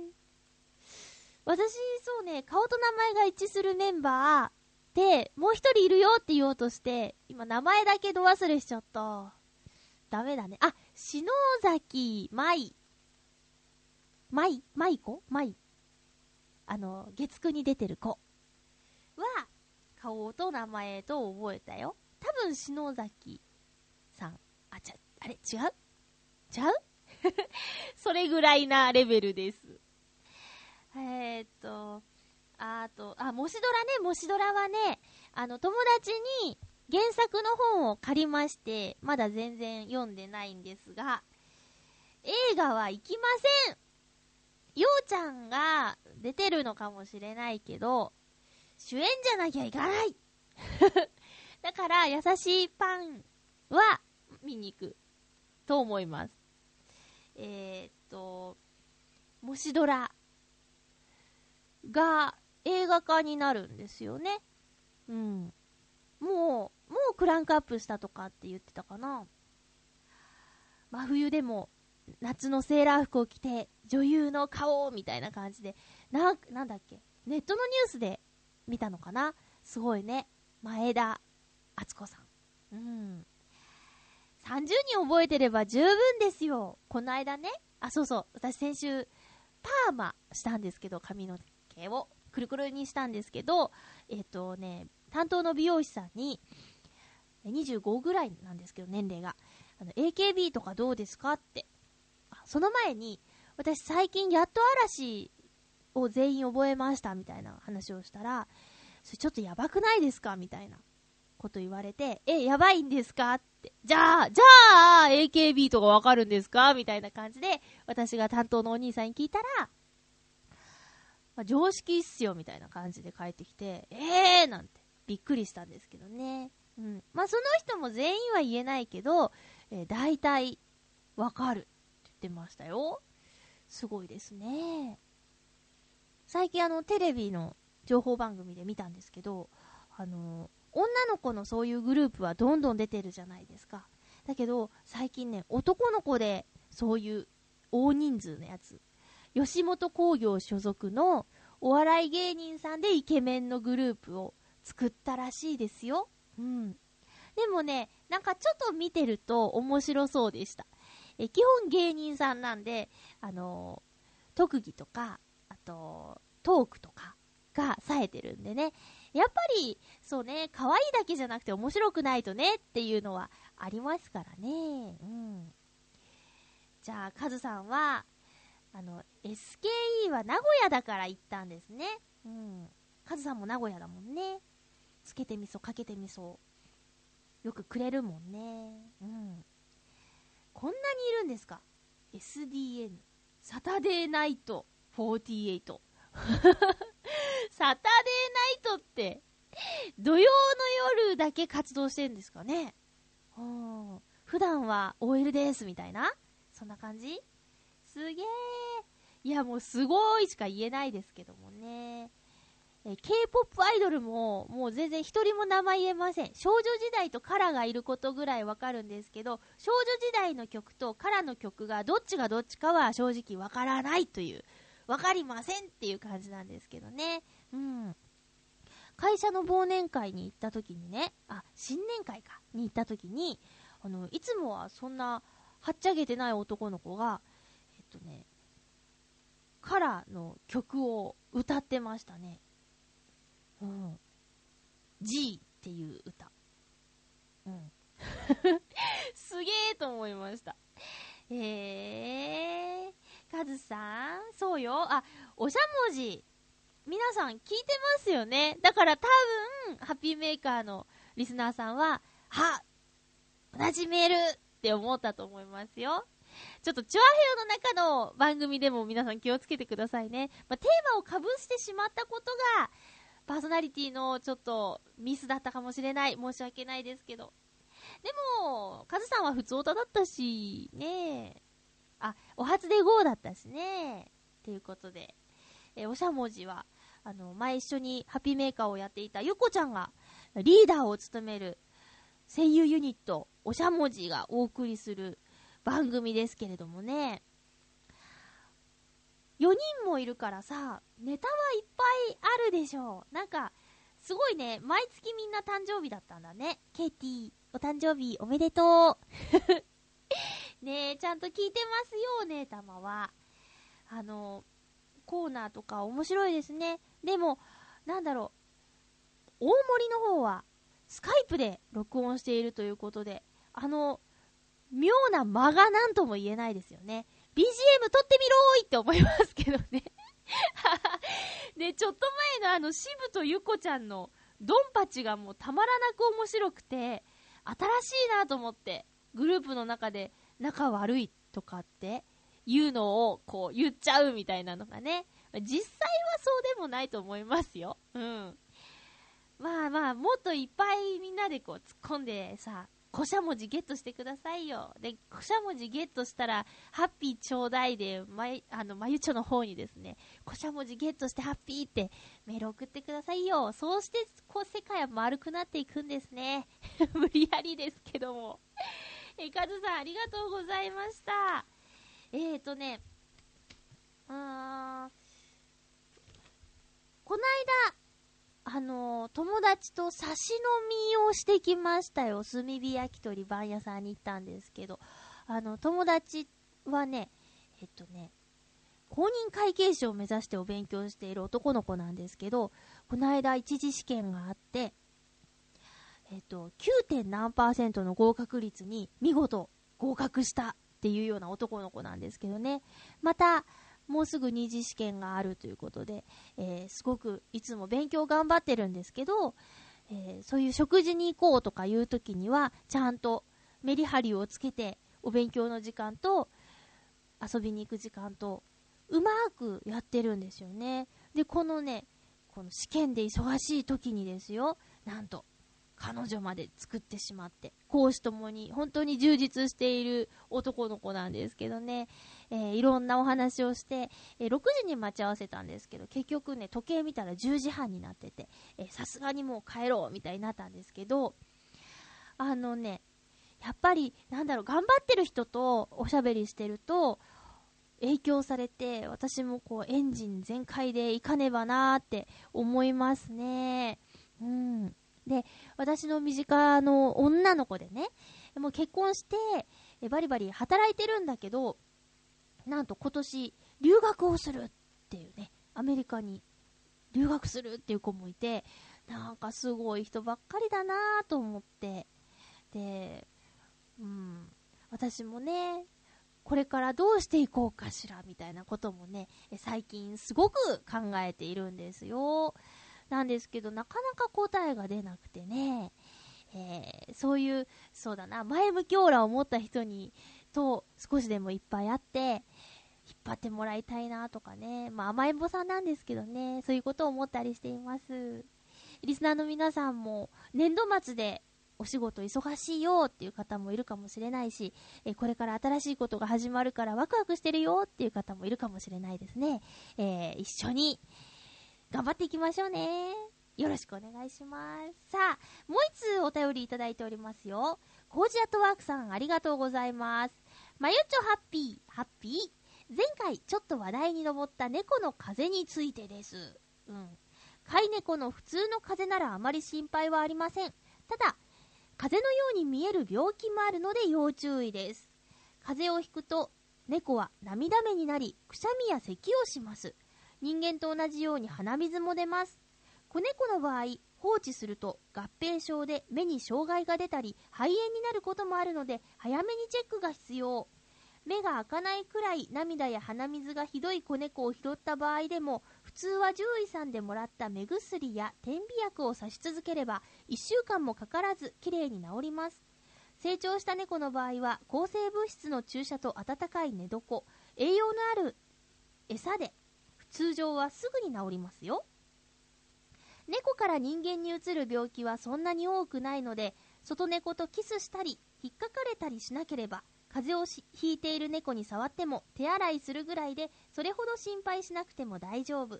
私、そうね、顔と名前が一致するメンバーで、もう一人いるよって言おうとして、今名前だけど忘れしちゃった。ダメだね。あ、篠崎舞。舞？舞子？舞。あの、月9に出てる子。は、顔と名前と覚えたよ。多分、篠崎さん。あ、ちゃ、あれ違う？ちゃう？それぐらいなレベルです。えー、っと、あと、あ、もしドラね、もしドラはね、あの、友達に原作の本を借りまして、まだ全然読んでないんですが、映画は行きませんようちゃんが出てるのかもしれないけど、主演じゃなきゃいかない だから、優しいパンは見に行くと思います。えー、っと、もしドラが映画化になるんですよね。うん。もう、もうクランクアップしたとかって言ってたかな。真冬でも夏のセーラー服を着て女優の顔みたいな感じで、な、なんだっけ？ネットのニュースで見たのかな？すごいね。前田敦子さん。うん。30人覚えてれば十分ですよ。この間ね。あ、そうそう。私先週、パーマしたんですけど、髪の毛をくるくるにしたんですけど、えっ、とね、担当の美容師さんに、25ぐらいなんですけど、年齢が。あの、AKB とかどうですか？って。その前に、私最近やっと嵐を全員覚えましたみたいな話をしたら、それちょっとやばくないですかみたいなこと言われて、え、やばいんですかって。じゃあ、じゃあ、AKB とかわかるんですかみたいな感じで、私が担当のお兄さんに聞いたら、まあ、常識っすよ、みたいな感じで帰ってきて、えーなんて、びっくりしたんですけどね。うん。まあ、その人も全員は言えないけど、えー、大体、わかるって言ってましたよ。すごいですね。最近あの、テレビの情報番組で見たんですけど、あの、女の子のそういうグループはどんどん出てるじゃないですか。だけど、最近ね、男の子でそういう大人数のやつ、吉本興業所属のお笑い芸人さんでイケメンのグループを作ったらしいですよ。うん。でもね、なんかちょっと見てると面白そうでした。え基本芸人さんなんで、あのー特技とか、と、トークとかが冴えてるんでね。やっぱり、そうね、可愛いだけじゃなくて面白くないとねっていうのはありますからね。うん。じゃあ、カズさんは、あの、SKE は名古屋だから行ったんですね。うん。カズさんも名古屋だもんね。つけてみそ、かけてみそ。よくくれるもんね。うん。こんなにいるんですか ?SDN。サタデーナイト48。サタデーナイトって、土曜の夜だけ活動してるんですかね？うん普段は OL ですみたいな？そんな感じ？すげー。いや、もうすごいしか言えないですけどもね。え K-POP アイドルも、もう全然一人も名前言えません。少女時代とカラがいることぐらいわかるんですけど、少女時代の曲とカラの曲がどっちがどっちかは正直わからないという、わかりませんっていう感じなんですけどね。うん。会社の忘年会に行った時にね、あ、新年会か、に行った時に、あの、いつもはそんな、はっちゃげてない男の子が、えっとね、カラーの曲を歌ってましたね。うん。G っていう歌。うん。すげえと思いました。えー、カズさんそうよ。あ、おしゃもじ。皆さん聞いてますよね。だから多分、ハッピーメーカーのリスナーさんは、は同じメールって思ったと思いますよ。ちょっと、チョアヘヨの中の番組でも皆さん気をつけてくださいね。まあ、テーマをかぶしてしまったことが、パーソナリティのちょっとミスだったかもしれない。申し訳ないですけど。でも、カズさんは普通歌だったし、ねえ。あ、お初で GO だったしね。ということで、えーおしゃもじは、あの、前一緒にハッピーメーカーをやっていたゆこちゃんがリーダーを務める声優ユニット、おしゃもじがお送りする番組ですけれどもね。4人もいるからさ、ネタはいっぱいあるでしょう。なんか、すごいね、毎月みんな誕生日だったんだね。ケイティ、お誕生日おめでとう。ねえ、ちゃんと聞いてますよ、ねえたまは。あの、コーナーとか面白いですね。でも、なんだろう、大森の方は、スカイプで録音しているということで、あの、妙な間が何とも言えないですよね。BGM 撮ってみろーいって思いますけどね。で、ちょっと前のあの、渋とゆこちゃんのドンパチがもうたまらなく面白くて、新しいなと思って、グループの中で仲悪いとかっていうのをこう言っちゃうみたいなのがね、実際はそうでもないと思いますよ。うん。まあまあ、もっといっぱいみんなでこう突っ込んでさ、古社文字ゲットしてくださいよ。で、古社文字ゲットしたら、ハッピーちょうだいで、まい、あの、まゆちょの方にですね、古社文字ゲットしてハッピーってメール送ってくださいよ。そうして、こう、世界は丸くなっていくんですね。無理やりですけども。え、カズさんありがとうございました。えーとね、うーん、こないだ、あのー友達と差し飲みをしてきましたよ。炭火焼き鳥番屋さんに行ったんですけど、あの、友達はね、えっとね、公認会計士を目指してお勉強している男の子なんですけど、この間一次試験があって、えっと、9. 点何パーセントの合格率に見事合格したっていうような男の子なんですけどね。また、もうすぐ二次試験があるということで、えーすごくいつも勉強頑張ってるんですけど、えーそういう食事に行こうとかいう時には、ちゃんとメリハリをつけて、お勉強の時間と遊びに行く時間と、うまくやってるんですよね。で、このね、この試験で忙しい時にですよ、なんと、彼女まで作ってしまって、講師ともに本当に充実している男の子なんですけどね、えーいろんなお話をして、えー6時に待ち合わせたんですけど、結局ね、時計見たら10時半になってて、さすがにもう帰ろうみたいになったんですけど、あのね、やっぱり、なんだろう、頑張ってる人とおしゃべりしてると、影響されて、私もこう、エンジン全開で行かねばなーって思いますね。うん。で、私の身近の女の子でね、もう結婚して、えバリバリ働いてるんだけど、なんと今年、留学をするっていうね、アメリカに留学するっていう子もいて、なんかすごい人ばっかりだなぁと思って、で、うん、私もね、これからどうしていこうかしらみたいなこともね、最近すごく考えているんですよ。なんですけど、なかなか答えが出なくてね、えーそういう、そうだな、前向きオーラを持った人に、と少しでもいっぱいあって、引っ張ってもらいたいなとかね、まあ甘えん坊さんなんですけどね、そういうことを思ったりしています。リスナーの皆さんも、年度末でお仕事忙しいよっていう方もいるかもしれないし、えーこれから新しいことが始まるからワクワクしてるよっていう方もいるかもしれないですね。えー一緒に頑張っていきましょうね。よろしくお願いします。さあ、もう一つお便りいただいておりますよ。コージアットワークさんありがとうございます。まゆちょハッピー、ハッピー。前回ちょっと話題に上った猫の風についてです。うん。飼い猫の普通の風邪ならあまり心配はありません。ただ、風邪のように見える病気もあるので要注意です。風邪をひくと、猫は涙目になり、くしゃみや咳をします。人間と同じように鼻水も出ます。子猫の場合、放置すると合併症で目に障害が出たり肺炎になることもあるので早めにチェックが必要。目が開かないくらい涙や鼻水がひどい子猫を拾った場合でも普通は獣医さんでもらった目薬や点鼻薬を差し続ければ1週間もかからずきれいに治ります。成長した猫の場合は抗生物質の注射と温かい寝床栄養のある餌で通常はすぐに治りますよ。猫から人間にうつる病気はそんなに多くないので外猫とキスしたり引っかかれたりしなければ風邪をひいている猫に触っても手洗いするぐらいでそれほど心配しなくても大丈夫。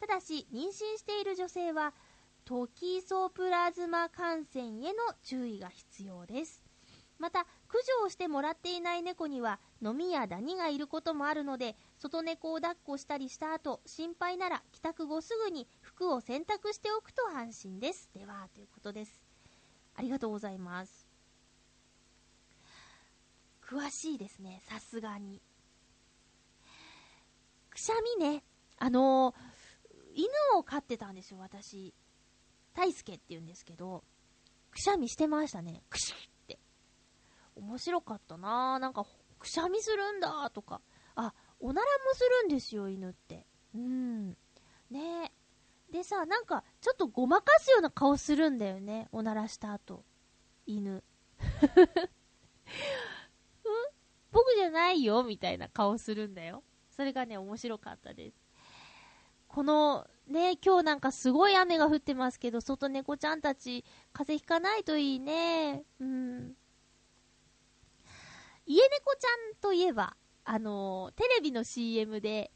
ただし妊娠している女性はトキソプラズマ感染への注意が必要です。また駆除をしてもらっていない猫にはノミやダニがいることもあるので外猫を抱っこしたりした後心配なら帰宅後すぐに服を洗濯しておくと安心です。ではということです。ありがとうございます。詳しいですね。さすがに。くしゃみね。あのー犬を飼ってたんですよ私。大輔って言うんですけどくしゃみしてましたね。くしっ面白かったな。なんかくしゃみするんだとか。あおならもするんですよ犬って。うん。ね。でさなんかちょっとごまかすような顔するんだよね。おならした後。犬。うん？僕じゃないよみたいな顔するんだよ。それがね面白かったです。このね、今日なんかすごい雨が降ってますけど、外猫ちゃんたち、風邪ひかないといいね。うん。家猫ちゃんといえば、あのーテレビの CM で、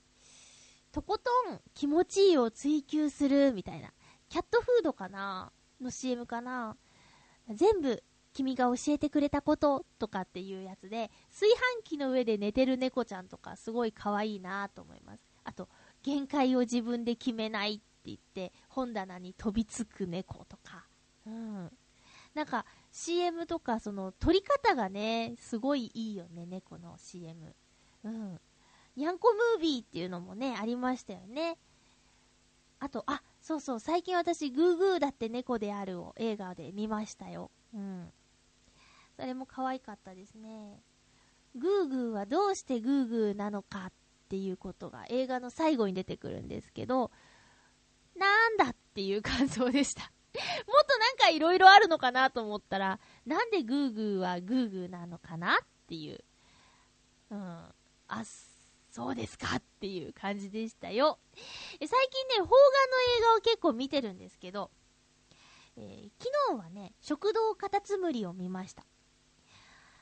とことん気持ちいいを追求するみたいな、キャットフードかなの CM かな全部君が教えてくれたこととかっていうやつで、炊飯器の上で寝てる猫ちゃんとかすごい可愛いなと思います。あと、限界を自分で決めないって言って、本棚に飛びつく猫とか。うん。なんか、CM とか、その、撮り方がね、すごいいいよね、猫の CM。うん。にゃんこムービーっていうのもね、ありましたよね。あと、あ、そうそう、最近私、グーグーだって猫であるを映画で見ましたよ。うん。それも可愛かったですね。グーグーはどうしてグーグーなのかっていうことが映画の最後に出てくるんですけど、なんだっていう感想でした。もっとなんかいろいろあるのかなと思ったら、なんでグーグーはグーグーなのかなっていう。うん。あ、そうですかっていう感じでしたよ。え最近ね、邦画の映画を結構見てるんですけど、えー昨日はね、食堂カタツムリを見ました。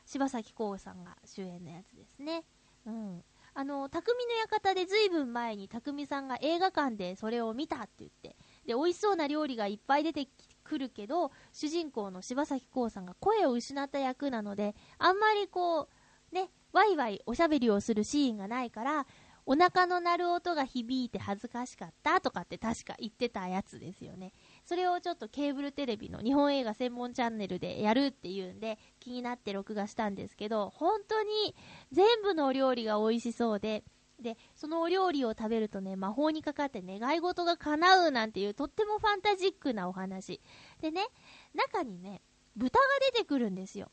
柴咲コウさんが主演のやつですね。うん。あの、匠の館でずいぶん前に匠さんが映画館でそれを見たって言って、で、美味しそうな料理がいっぱい出てくるけど、主人公の柴咲コウさんが声を失った役なので、あんまりこう、ね、ワイワイおしゃべりをするシーンがないから、お腹の鳴る音が響いて恥ずかしかったとかって確か言ってたやつですよね。それをちょっとケーブルテレビの日本映画専門チャンネルでやるっていうんで気になって録画したんですけど、本当に全部のお料理が美味しそうで、で、そのお料理を食べるとね、魔法にかかって願い事が叶うなんていうとってもファンタジックなお話。でね、中にね、豚が出てくるんですよ。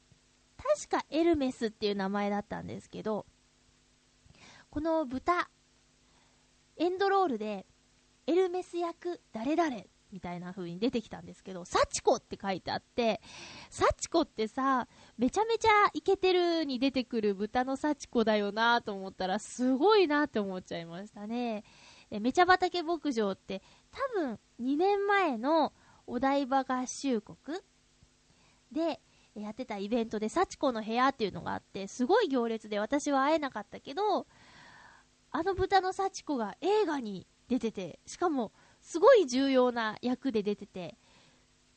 確かエルメスっていう名前だったんですけど、この豚、エンドロールで、エルメス役誰々みたいな風に出てきたんですけど、サチコって書いてあって、サチコってさ、めちゃめちゃイケてるに出てくる豚のサチコだよなと思ったら、すごいなって思っちゃいましたね。えめちゃ畑牧場って、多分2年前のお台場合衆国で、やってたイベントで、幸子の部屋っていうのがあって、すごい行列で私は会えなかったけど、あの豚の幸子が映画に出てて、しかも、すごい重要な役で出てて、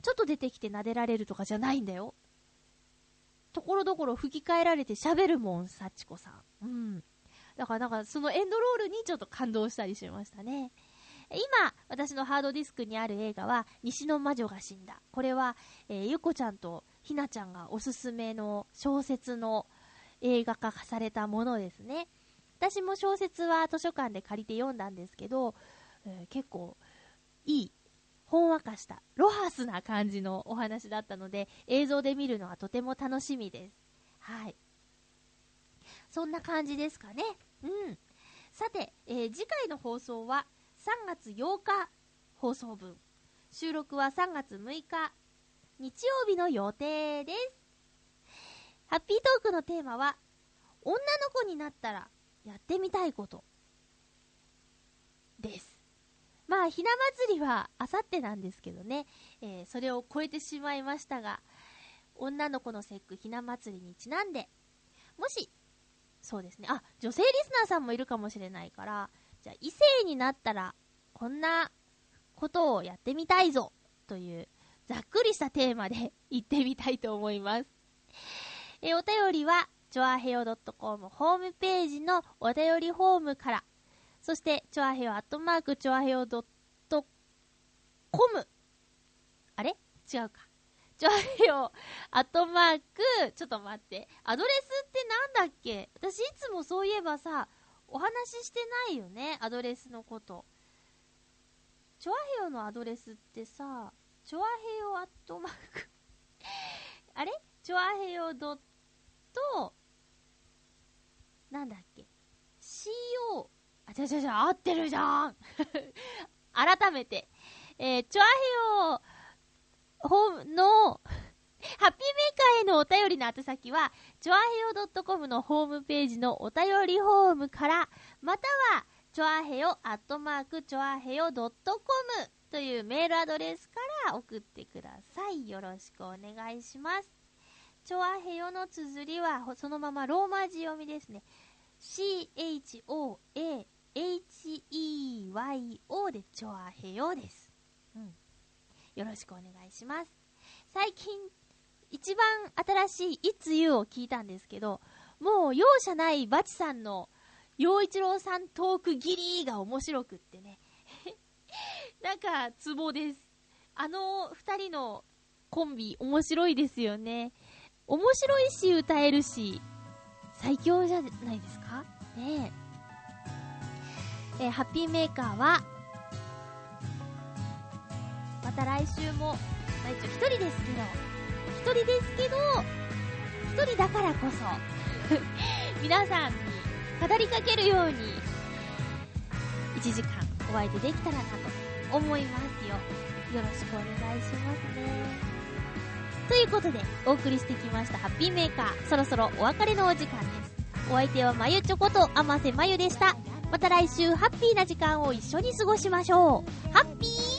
ちょっと出てきて撫でられるとかじゃないんだよ。ところどころ吹き替えられて喋るもん、幸子さん。うん。だからなんかそのエンドロールにちょっと感動したりしましたね。今、私のハードディスクにある映画は、西の魔女が死んだ。これは、えーゆこちゃんとひなちゃんがおすすめの小説の映画化されたものですね。私も小説は図書館で借りて読んだんですけど、えー結構いい、ほんわかした、ロハスな感じのお話だったので、映像で見るのはとても楽しみです。はい。そんな感じですかね。うん。さて、えー次回の放送は3月8日放送分。収録は3月6日日曜日の予定です。ハッピートークのテーマは、女の子になったらやってみたいこと。です。まあ、ひな祭りはあさってなんですけどね、えーそれを超えてしまいましたが、女の子の節句ひな祭りにちなんで、もし、そうですね、あ、女性リスナーさんもいるかもしれないから、じゃあ異性になったら、こんなことをやってみたいぞ、という、ざっくりしたテーマで 行ってみたいと思います。えーお便りは、ちょあへよ .com ホームページのお便りフォームから、そして、ちょあへよアットマークちょあへよ .com あれ？違うか。ちょあへよアットマーク、ちょっと待って。アドレスってなんだっけ？私いつもそういえばさ、お話ししてないよね、アドレスのこと。チョアヘヨのアドレスってさ、チョアヘヨアットマーク。あれ？チョアヘヨドット、なんだっけ ?CO、あ、ちゃちゃちゃ、合ってるじゃん 改めて、えー、チョアヘヨホームの、ハッピーメーカーへのお便りの宛先は、チョアヘヨ .com のホームページのお便りフォームから、または、チョアヘヨアットマークチョアヘヨ .com というメールアドレスから送ってください。よろしくお願いします。チョアヘヨの綴りはそのままローマ字読みですね。CHOA HEYO でチョアヘヨです。うん。よろしくお願いします。最近、一番新しいいつゆを聞いたんですけど、もう容赦ないバチさんの陽一郎さんトークギリが面白くってね。なんか、ツボです。あの二人のコンビ、面白いですよね。面白いし、歌えるし、最強じゃないですか？ねえ。えーハッピーメーカーは、また来週も、まあ、一応一人ですけど、一人ですけど、一人だからこそ、皆さんに語りかけるように、1時間お相手できたらなと思いますよ。よろしくお願いしますね。ということで、お送りしてきましたハッピーメーカー、そろそろお別れのお時間です。お相手はまゆちょことあませまゆでした。また来週ハッピーな時間を一緒に過ごしましょう。ハッピー